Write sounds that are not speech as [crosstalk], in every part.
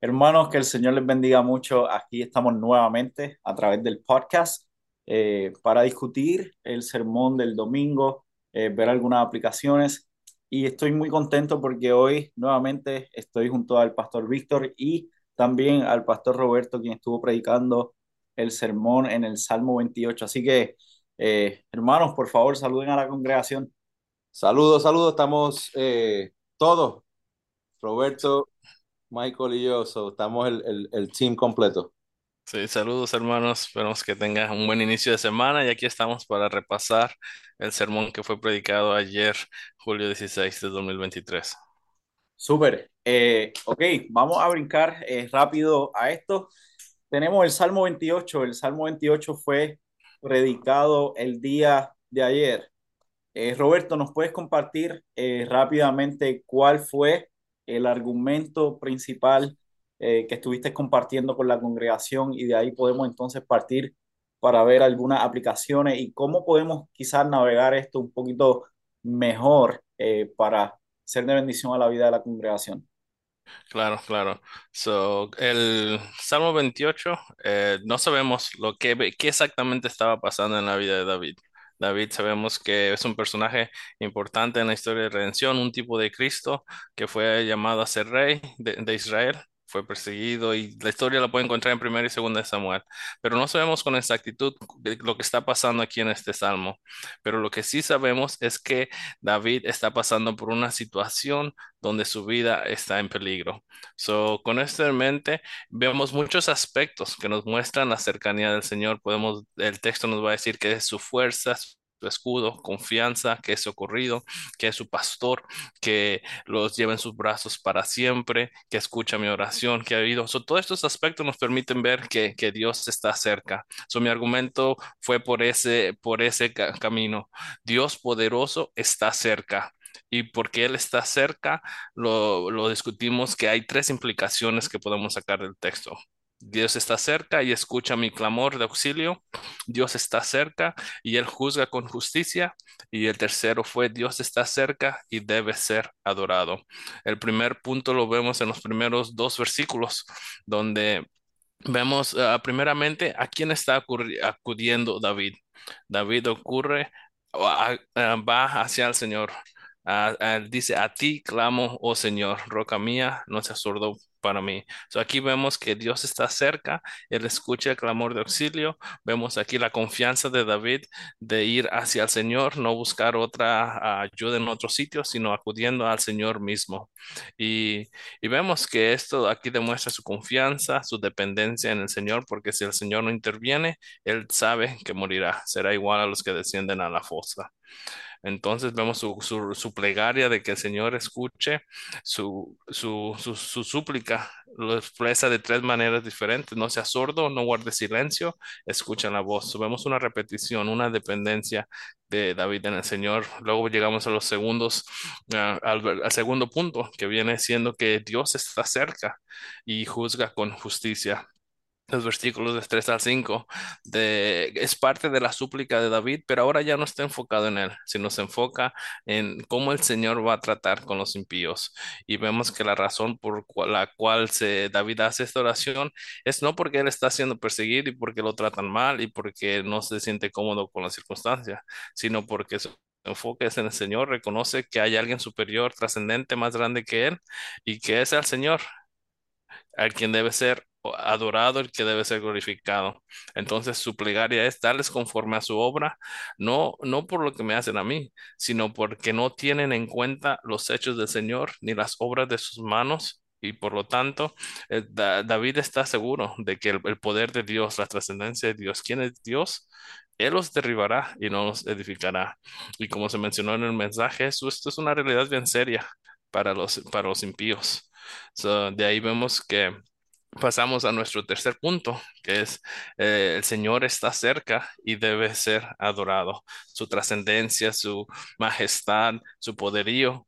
Hermanos, que el Señor les bendiga mucho. Aquí estamos nuevamente a través del podcast eh, para discutir el sermón del domingo, eh, ver algunas aplicaciones. Y estoy muy contento porque hoy nuevamente estoy junto al pastor Víctor y también al pastor Roberto, quien estuvo predicando el sermón en el Salmo 28. Así que, eh, hermanos, por favor, saluden a la congregación. Saludos, saludos, estamos todos, Roberto, Michael y yo, so, estamos el, el, el team completo. Sí, saludos hermanos, esperamos que tengas un buen inicio de semana y aquí estamos para repasar el sermón que fue predicado ayer, julio 16 de 2023. Súper. Eh, ok, vamos a brincar eh, rápido a esto. Tenemos el Salmo 28. El Salmo 28 fue predicado el día de ayer. Eh, Roberto, ¿nos puedes compartir eh, rápidamente cuál fue el argumento principal eh, que estuviste compartiendo con la congregación y de ahí podemos entonces partir para ver algunas aplicaciones y cómo podemos quizás navegar esto un poquito mejor eh, para ser de bendición a la vida de la congregación? Claro, claro. So, el Salmo 28, eh, no sabemos lo que, qué exactamente estaba pasando en la vida de David. David sabemos que es un personaje importante en la historia de redención, un tipo de Cristo que fue llamado a ser rey de, de Israel, fue perseguido y la historia la puede encontrar en primera y segunda de Samuel, pero no sabemos con exactitud lo que está pasando aquí en este salmo, pero lo que sí sabemos es que David está pasando por una situación donde su vida está en peligro. So, con esto en mente, vemos muchos aspectos que nos muestran la cercanía del Señor. Podemos, el texto nos va a decir que es su fuerza, su escudo, confianza, que es socorrido, que es su pastor, que los lleva en sus brazos para siempre, que escucha mi oración, que ha oído. So, todos estos aspectos nos permiten ver que, que Dios está cerca. So, mi argumento fue por ese, por ese ca- camino. Dios poderoso está cerca. Y porque Él está cerca, lo, lo discutimos que hay tres implicaciones que podemos sacar del texto. Dios está cerca y escucha mi clamor de auxilio. Dios está cerca y Él juzga con justicia. Y el tercero fue Dios está cerca y debe ser adorado. El primer punto lo vemos en los primeros dos versículos, donde vemos ah, primeramente a quién está acudiendo David. David ocurre, o a- a- va hacia el Señor. Ah, ah, dice, a ti clamo, oh Señor, roca mía, no seas sordo para mí. So, aquí vemos que Dios está cerca, Él escucha el clamor de auxilio. Vemos aquí la confianza de David de ir hacia el Señor, no buscar otra ah, ayuda en otro sitio, sino acudiendo al Señor mismo. Y, y vemos que esto aquí demuestra su confianza, su dependencia en el Señor, porque si el Señor no interviene, Él sabe que morirá, será igual a los que descienden a la fosa. Entonces vemos su, su, plegaria de que el Señor escuche su, su, su, súplica, lo expresa de tres maneras diferentes. No sea sordo, no guarde silencio, escucha la voz. Vemos una repetición, una dependencia de David en el Señor. Luego llegamos a los segundos, ah, al, al segundo punto, que viene siendo que Dios está cerca y juzga con justicia los versículos de 3 al 5, de, es parte de la súplica de David, pero ahora ya no está enfocado en él, sino se enfoca en cómo el Señor va a tratar con los impíos. Y vemos que la razón por la cual David hace esta oración es no porque él está siendo perseguido y porque lo tratan mal y porque no se siente cómodo con las circunstancias, sino porque su enfoque es en el Señor, reconoce que hay alguien superior, trascendente, más grande que él y que es el Señor al quien debe ser adorado, el que debe ser glorificado. Entonces su plegaria es darles conforme a su obra, no, no por lo que me hacen a mí, sino porque no tienen en cuenta los hechos del Señor ni las obras de sus manos. Y por lo tanto, eh, Da- David está seguro de que el, poder de Dios, la trascendencia de Dios, ¿quién es Dios? Él los derribará y no los edificará. Y como se mencionó en el mensaje, esto, esto es una realidad bien seria para los, para los impíos. So, de ahí vemos que pasamos a nuestro tercer punto, que es eh, el Señor está cerca y debe ser adorado. Su trascendencia, su majestad, su poderío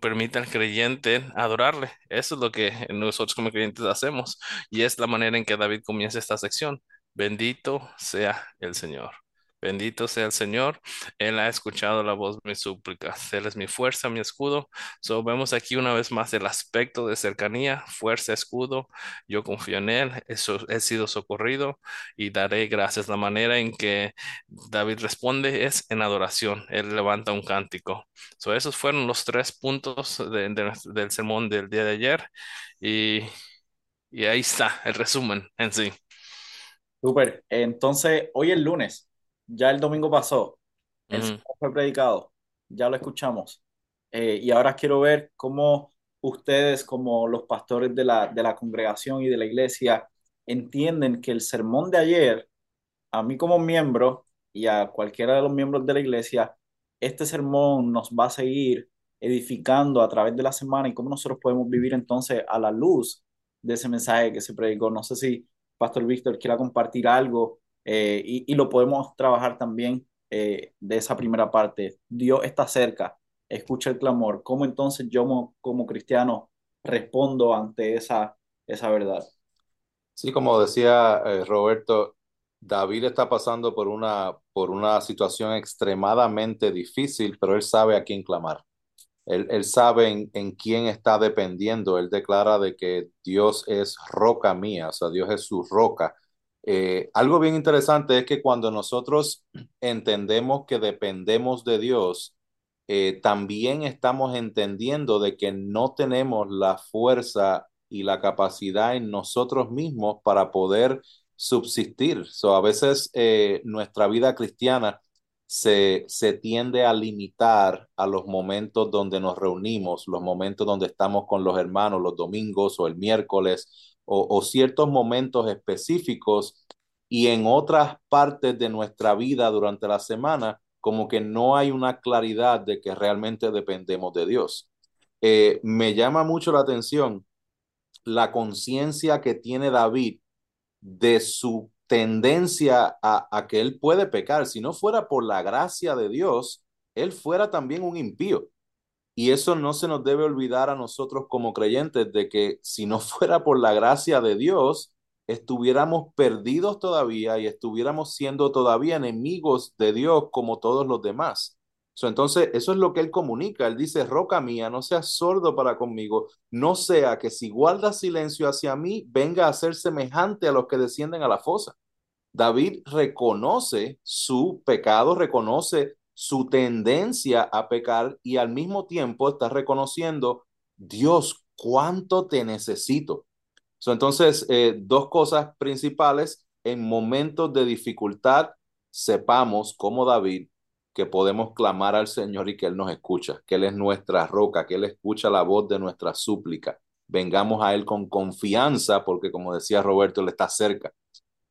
permite al creyente adorarle. Eso es lo que nosotros como creyentes hacemos y es la manera en que David comienza esta sección. Bendito sea el Señor. Bendito sea el Señor. Él ha escuchado la voz de mis súplicas. Él es mi fuerza, mi escudo. So, vemos aquí una vez más el aspecto de cercanía, fuerza, escudo. Yo confío en Él. He sido socorrido y daré gracias. La manera en que David responde es en adoración. Él levanta un cántico. So, esos fueron los tres puntos del sermón del día de ayer. Y, y ahí está el resumen en sí. Súper. Entonces, hoy es lunes. Ya el domingo pasó. El sermón fue predicado. Ya lo escuchamos. Eh, y ahora quiero ver cómo ustedes, como los pastores de la, de la congregación y de la iglesia, entienden que el sermón de ayer, a mí como miembro y a cualquiera de los miembros de la iglesia, este sermón nos va a seguir edificando a través de la semana y cómo nosotros podemos vivir entonces a la luz de ese mensaje que se predicó. No sé si Pastor Víctor quiera compartir algo eh, y, y, lo podemos trabajar también eh, de esa primera parte. Dios está cerca, escucha el clamor. ¿Cómo entonces yo como, cristiano respondo ante esa, esa verdad? Sí, como decía eh, Roberto, David está pasando por una, por una situación extremadamente difícil, pero él sabe a quién clamar. Él, él sabe en, en, quién está dependiendo. Él declara de que Dios es roca mía, o sea, Dios es su roca. Eh, algo bien interesante es que cuando nosotros entendemos que dependemos de Dios, eh, también estamos entendiendo de que no tenemos la fuerza y la capacidad en nosotros mismos para poder subsistir. So, a veces eh, nuestra vida cristiana se, se tiende a limitar a los momentos donde nos reunimos, los momentos donde estamos con los hermanos, los domingos o el miércoles, o, ciertos momentos específicos, y en otras partes de nuestra vida durante la semana, como que no hay una claridad de que realmente dependemos de Dios. Eh, me llama mucho la atención la conciencia que tiene David de su tendencia a, a, que él puede pecar. Si no fuera por la gracia de Dios, él fuera también un impío. Y eso no se nos debe olvidar a nosotros como creyentes de que si no [laughs] fuera por la gracia de Dios, estuviéramos perdidos todavía y estuviéramos siendo todavía enemigos de Dios como todos los demás. So, entonces, eso es lo que él comunica. Él dice, roca mía, no seas sordo para conmigo, no sea que si guardas silencio hacia mí, venga a ser semejante a los que descienden a la fosa. David reconoce su pecado, reconoce su tendencia a pecar y al mismo tiempo está reconociendo, Dios, cuánto te necesito. So, entonces, eh, dos cosas principales, en momentos de dificultad, sepamos como David que podemos clamar al Señor y que Él nos escucha, que Él es nuestra roca, que Él escucha la voz de nuestra súplica. Vengamos a Él con confianza, porque como decía Roberto, Él está cerca.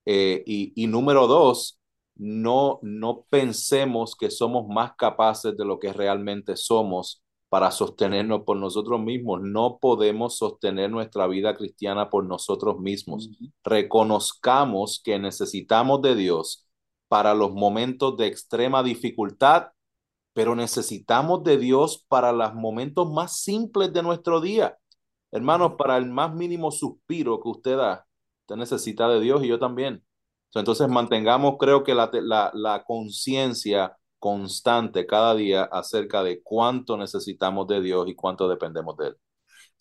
Eh, y, y, número dos, no, no pensemos que somos más capaces de lo que realmente somos para sostenernos por nosotros mismos. No podemos sostener nuestra vida cristiana por nosotros mismos. Reconozcamos que necesitamos de Dios para los momentos de extrema dificultad, pero necesitamos de Dios para los momentos más simples de nuestro día. Hermanos, para el más mínimo suspiro que usted da, usted necesita de Dios y yo también. Entonces mantengamos, creo que la, la, la conciencia constante cada día acerca de cuánto necesitamos de Dios y cuánto dependemos de Él.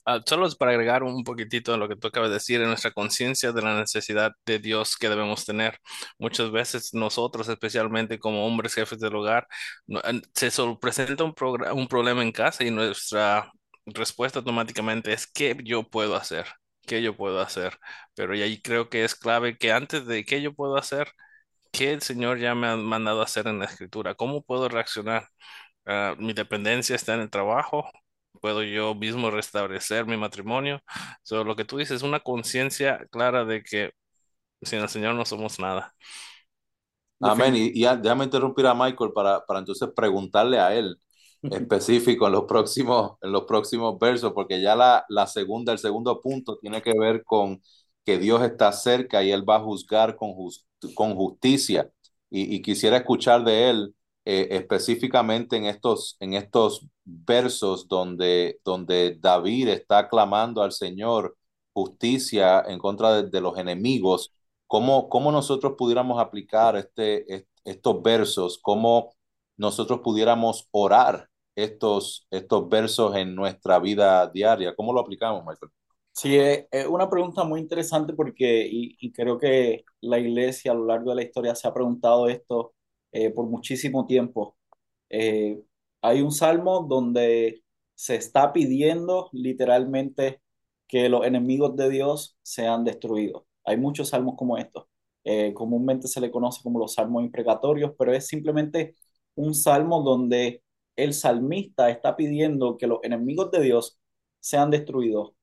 Uh, solo es para agregar un poquitito a lo que tú acabas de decir, en nuestra conciencia de la necesidad de Dios que debemos tener. Muchas veces nosotros, especialmente como hombres jefes del hogar, no, se presenta un, un problema en casa y nuestra respuesta automáticamente es ¿qué yo puedo hacer? ¿Qué yo puedo hacer? Pero y ahí creo que es clave que antes de qué yo puedo hacer, ¿qué el Señor ya me ha mandado a hacer en la escritura? ¿Cómo puedo reaccionar? Uh, mi dependencia está en el trabajo, puedo yo mismo restablecer mi matrimonio. So, lo que tú dices es una conciencia clara de que sin el Señor no somos nada. Amén. Y, y ya, déjame interrumpir a Michael para, para entonces preguntarle a él [laughs] específico en los próximos, en los próximos versos, porque ya la, la segunda, el segundo punto tiene que ver con que Dios está cerca y Él va a juzgar con, just, con justicia. Y, y, quisiera escuchar de Él eh, específicamente en estos, en estos versos donde, donde David está clamando al Señor justicia en contra de, de los enemigos, ¿cómo, cómo nosotros pudiéramos aplicar este, estos versos, cómo nosotros pudiéramos orar estos, estos versos en nuestra vida diaria. ¿Cómo lo aplicamos, Michael? Sí, es, una pregunta muy interesante porque, y, creo que la iglesia a lo largo de la historia se ha preguntado esto eh, por muchísimo tiempo. Eh, hay un salmo donde se está pidiendo literalmente que los enemigos de Dios sean destruidos. Hay muchos salmos como estos. Eh, comúnmente se le conoce como los salmos imprecatorios, pero es simplemente un salmo donde el salmista está pidiendo que los enemigos de Dios sean destruidos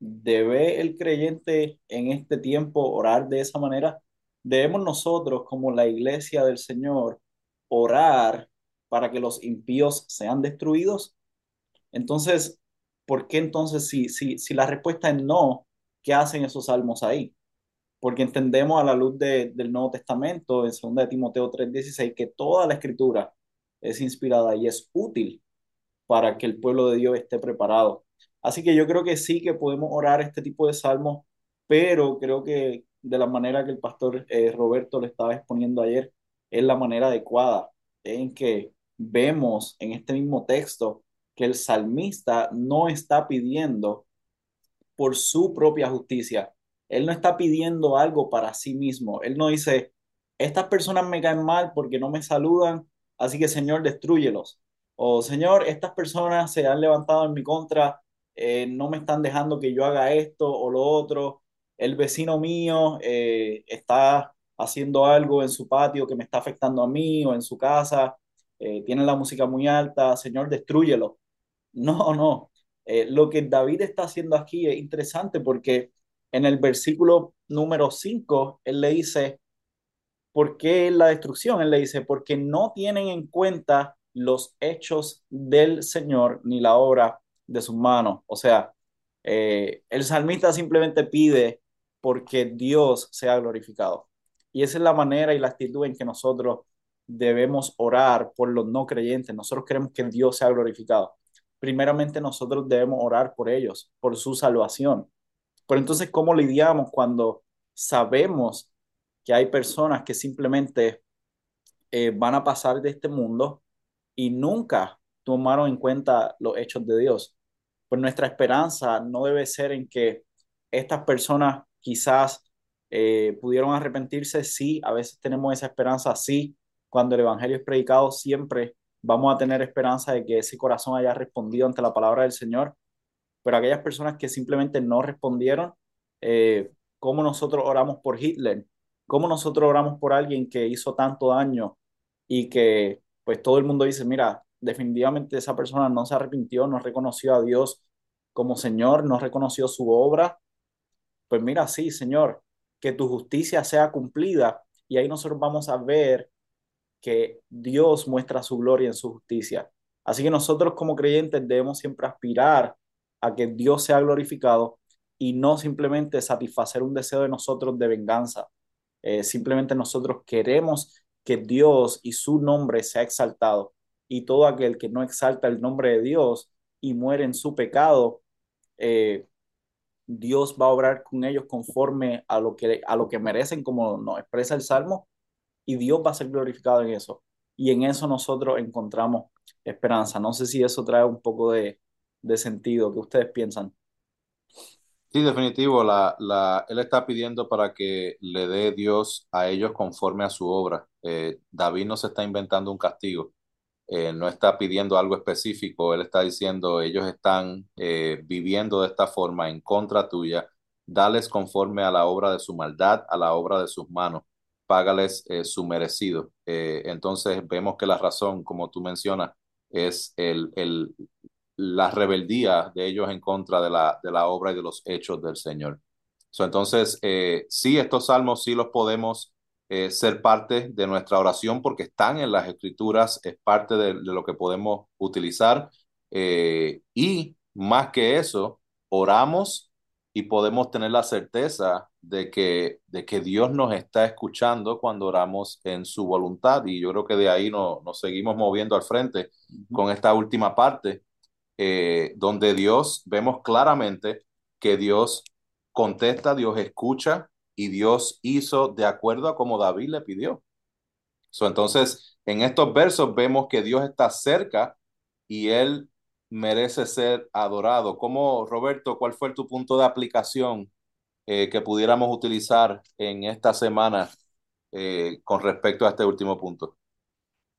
¿Debe el creyente en este tiempo orar de esa manera? ¿Debemos nosotros, como la iglesia del Señor, orar para que los impíos sean destruidos? Entonces, ¿por qué entonces si, si, si la respuesta es no, qué hacen esos salmos ahí? Porque entendemos a la luz del Nuevo Testamento, en 2 de Timoteo 3:16, que toda la escritura es inspirada y es útil para que el pueblo de Dios esté preparado Así que yo creo que sí que podemos orar este tipo de salmos, pero creo que de la manera que el pastor eh, Roberto le estaba exponiendo ayer, es la manera adecuada, en que vemos en este mismo texto que el salmista no está pidiendo por su propia justicia. Él no está pidiendo algo para sí mismo. Él no dice, estas personas me caen mal porque no me saludan, así que Señor, destruyelos. O Señor, estas personas se han levantado en mi contra eh, no me están dejando que yo haga esto o lo otro, el vecino mío eh, está haciendo algo en su patio que me está afectando a mí o en su casa, eh, tiene la música muy alta, Señor, destruyelo. No, no. lo que David está haciendo aquí es interesante porque en el versículo número 5, él le dice, ¿por qué la destrucción? Él le dice, porque no tienen en cuenta los hechos del Señor ni la obra de sus manos. O sea, eh, el salmista simplemente pide porque Dios sea glorificado. Y esa es la manera y la actitud en que nosotros debemos orar por los no creyentes. Nosotros queremos que Dios sea glorificado. Primeramente nosotros debemos orar por ellos, por su salvación. Pero entonces, ¿cómo lidiamos cuando sabemos que hay personas que simplemente eh, van a pasar de este mundo y nunca tomaron en cuenta los hechos de Dios? pues nuestra esperanza no debe ser en que estas personas quizás eh, pudieron arrepentirse, sí, a veces tenemos esa esperanza, sí, cuando el Evangelio es predicado, siempre vamos a tener esperanza de que ese corazón haya respondido ante la palabra del Señor, pero aquellas personas que simplemente no respondieron, eh, ¿cómo nosotros oramos por Hitler? ¿Cómo nosotros oramos por alguien que hizo tanto daño y que pues todo el mundo dice, mira, definitivamente esa persona no se arrepintió, no reconoció a Dios como Señor, no reconoció su obra, pues mira, sí, Señor, que tu justicia sea cumplida y ahí nosotros vamos a ver que Dios muestra su gloria en su justicia. Así que nosotros como creyentes debemos siempre aspirar a que Dios sea glorificado y no simplemente satisfacer un deseo de nosotros de venganza. Eh, simplemente nosotros queremos que Dios y su nombre sea exaltado y todo aquel que no exalta el nombre de Dios y muere en su pecado, eh, Dios va a obrar con ellos conforme a lo que, a lo que merecen, como nos expresa el Salmo, y Dios va a ser glorificado en eso. Y en eso nosotros encontramos esperanza. No sé si eso trae un poco de, sentido. ¿Qué ustedes piensan? Sí, definitivo. La, la, él está pidiendo para que le dé Dios a ellos conforme a su obra. Eh, David no se está inventando un castigo. Eh, no está pidiendo algo específico, él está diciendo, ellos están eh, viviendo de esta forma en contra tuya, dales conforme a la obra de su maldad, a la obra de sus manos, págales su merecido. entonces vemos que la razón, como tú mencionas, es el, el, la rebeldía de ellos en contra de la, de la obra y de los hechos del Señor. entonces, sí, estos salmos sí los podemos eh, ser parte de nuestra oración porque están en las escrituras, es parte de, lo que podemos utilizar. Eh, y más que eso, oramos y podemos tener la certeza de que, de que Dios nos está escuchando cuando oramos en su voluntad. Y yo creo que de ahí nos seguimos moviendo al frente con esta última parte, eh, donde Dios, vemos claramente que Dios contesta, Dios escucha y Dios hizo de acuerdo a como David le pidió. So, entonces, en estos versos vemos que Dios está cerca y Él merece ser adorado. ¿Cómo, Roberto, cuál fue tu punto de aplicación eh, que pudiéramos utilizar en esta semana eh, con respecto a este último punto?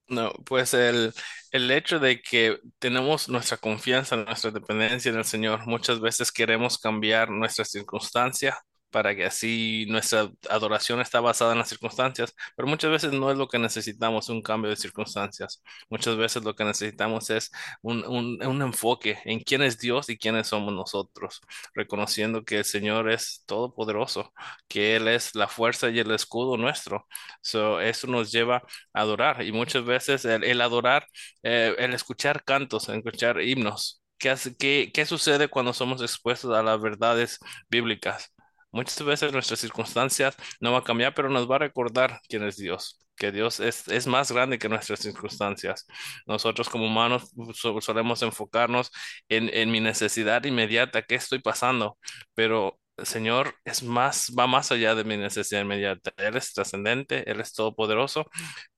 No, pues el, el hecho de que tenemos nuestra confianza, nuestra dependencia en el Señor, muchas veces queremos cambiar nuestra circunstancia para que así nuestra adoración está basada en las circunstancias, pero muchas veces no es lo que necesitamos, un cambio de circunstancias. Muchas veces lo que necesitamos es un, un, un enfoque en quién es Dios y quiénes somos nosotros, reconociendo que el Señor es todopoderoso, que Él es la fuerza y el escudo nuestro. So, eso nos lleva a adorar y muchas veces el, el adorar, eh, el escuchar cantos, escuchar himnos. ¿Qué, hace, qué, ¿Qué sucede cuando somos expuestos a las verdades bíblicas? Muchas veces nuestras circunstancias no van a cambiar, pero nos va a recordar quién es Dios, que Dios es, es más grande que nuestras circunstancias. Nosotros como humanos so- solemos enfocarnos en, en mi necesidad inmediata, qué estoy pasando, pero el Señor es más, va más allá de mi necesidad inmediata. Él es trascendente, Él es todopoderoso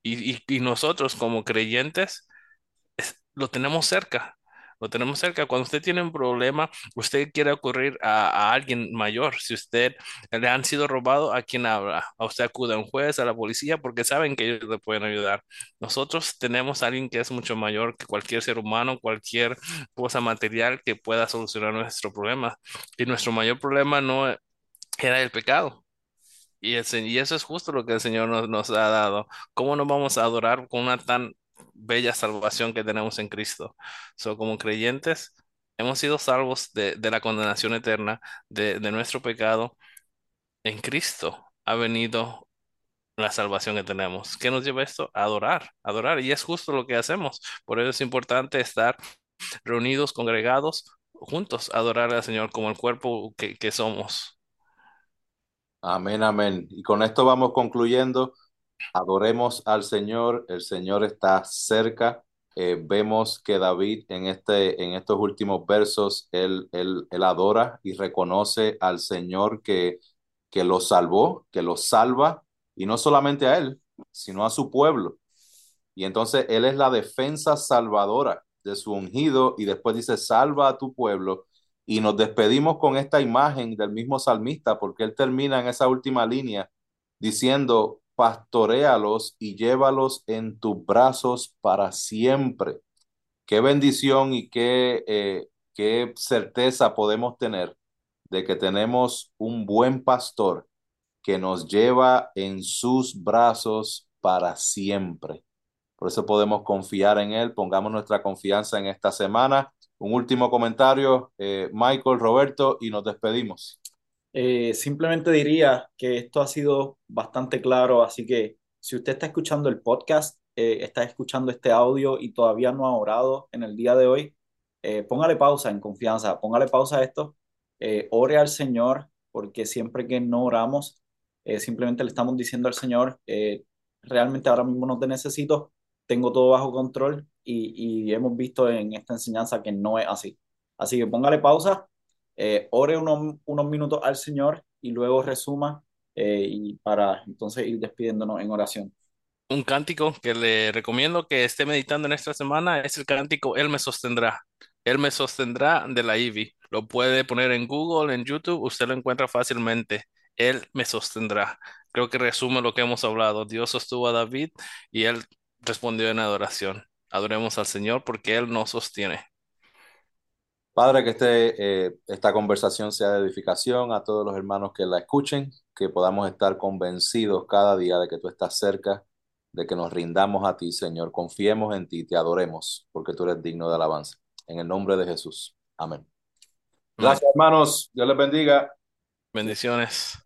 y, y, nosotros como creyentes es- lo tenemos cerca. Lo tenemos cerca. Cuando usted tiene un problema, usted quiere ocurrir a, a alguien mayor. Si usted le han sido robado, ¿a quién habla? A usted acude a un juez, a la policía, porque saben que ellos le pueden ayudar. Nosotros tenemos a alguien que es mucho mayor que cualquier ser humano, cualquier cosa material que pueda solucionar nuestro problema. Y nuestro mayor problema no era el pecado. Y, el y eso es justo lo que el Señor nos, nos ha dado. ¿Cómo nos vamos a adorar con una tan bella salvación que tenemos en Cristo? So, como creyentes, hemos sido salvos de, de la condenación eterna, de, de nuestro pecado. En Cristo ha venido la salvación que tenemos. ¿Qué nos lleva esto? Adorar, adorar. Y es justo lo que hacemos. Por eso es importante estar reunidos, congregados, juntos, adorar al Señor como el cuerpo que, que somos. Amén, amén. Y con esto vamos concluyendo. Adoremos al Señor, el Señor está cerca. Eh, vemos que David en, este, en estos últimos versos, él, él, él adora y reconoce al Señor que, que lo salvó, que lo salva, y no solamente a él, sino a su pueblo. Y entonces él es la defensa salvadora de su ungido y después dice, salva a tu pueblo. Y nos despedimos con esta imagen del mismo salmista, porque él termina en esa última línea diciendo, pastoréalos y llévalos en tus brazos para siempre. Qué bendición y qué, eh, qué certeza podemos tener de que tenemos un buen pastor que nos lleva en sus brazos para siempre. Por eso podemos confiar en Él, pongamos nuestra confianza en esta semana. Un último comentario, eh, Michael, Roberto, y nos despedimos. Eh, simplemente diría que esto ha sido bastante claro, así que si usted está escuchando el podcast, eh, está escuchando este audio y todavía no ha orado en el día de hoy, eh, póngale pausa en confianza, póngale pausa a esto, eh, ore al Señor, porque siempre que no oramos, simplemente le estamos diciendo al Señor, realmente ahora mismo no te necesito, tengo todo bajo control y, y hemos visto en esta enseñanza que no es así. Así que póngale pausa eh, ore unos, unos minutos al Señor y luego resuma eh, y para entonces ir despidiéndonos en oración. Un cántico que le recomiendo que esté meditando en esta semana es el cántico Él me sostendrá. Él me sostendrá de la Ivy. Lo puede poner en Google, en YouTube, usted lo encuentra fácilmente. Él me sostendrá. Creo que resume lo que hemos hablado. Dios sostuvo a David y él respondió en adoración. Adoremos al Señor porque Él nos sostiene. Padre, que este, eh, esta conversación sea de edificación a todos los hermanos que la escuchen, que podamos estar convencidos cada día de que tú estás cerca, de que nos rindamos a ti, Señor, confiemos en ti, te adoremos, porque tú eres digno de alabanza. En el nombre de Jesús. Amén. Gracias, hermanos. Dios les bendiga. Bendiciones.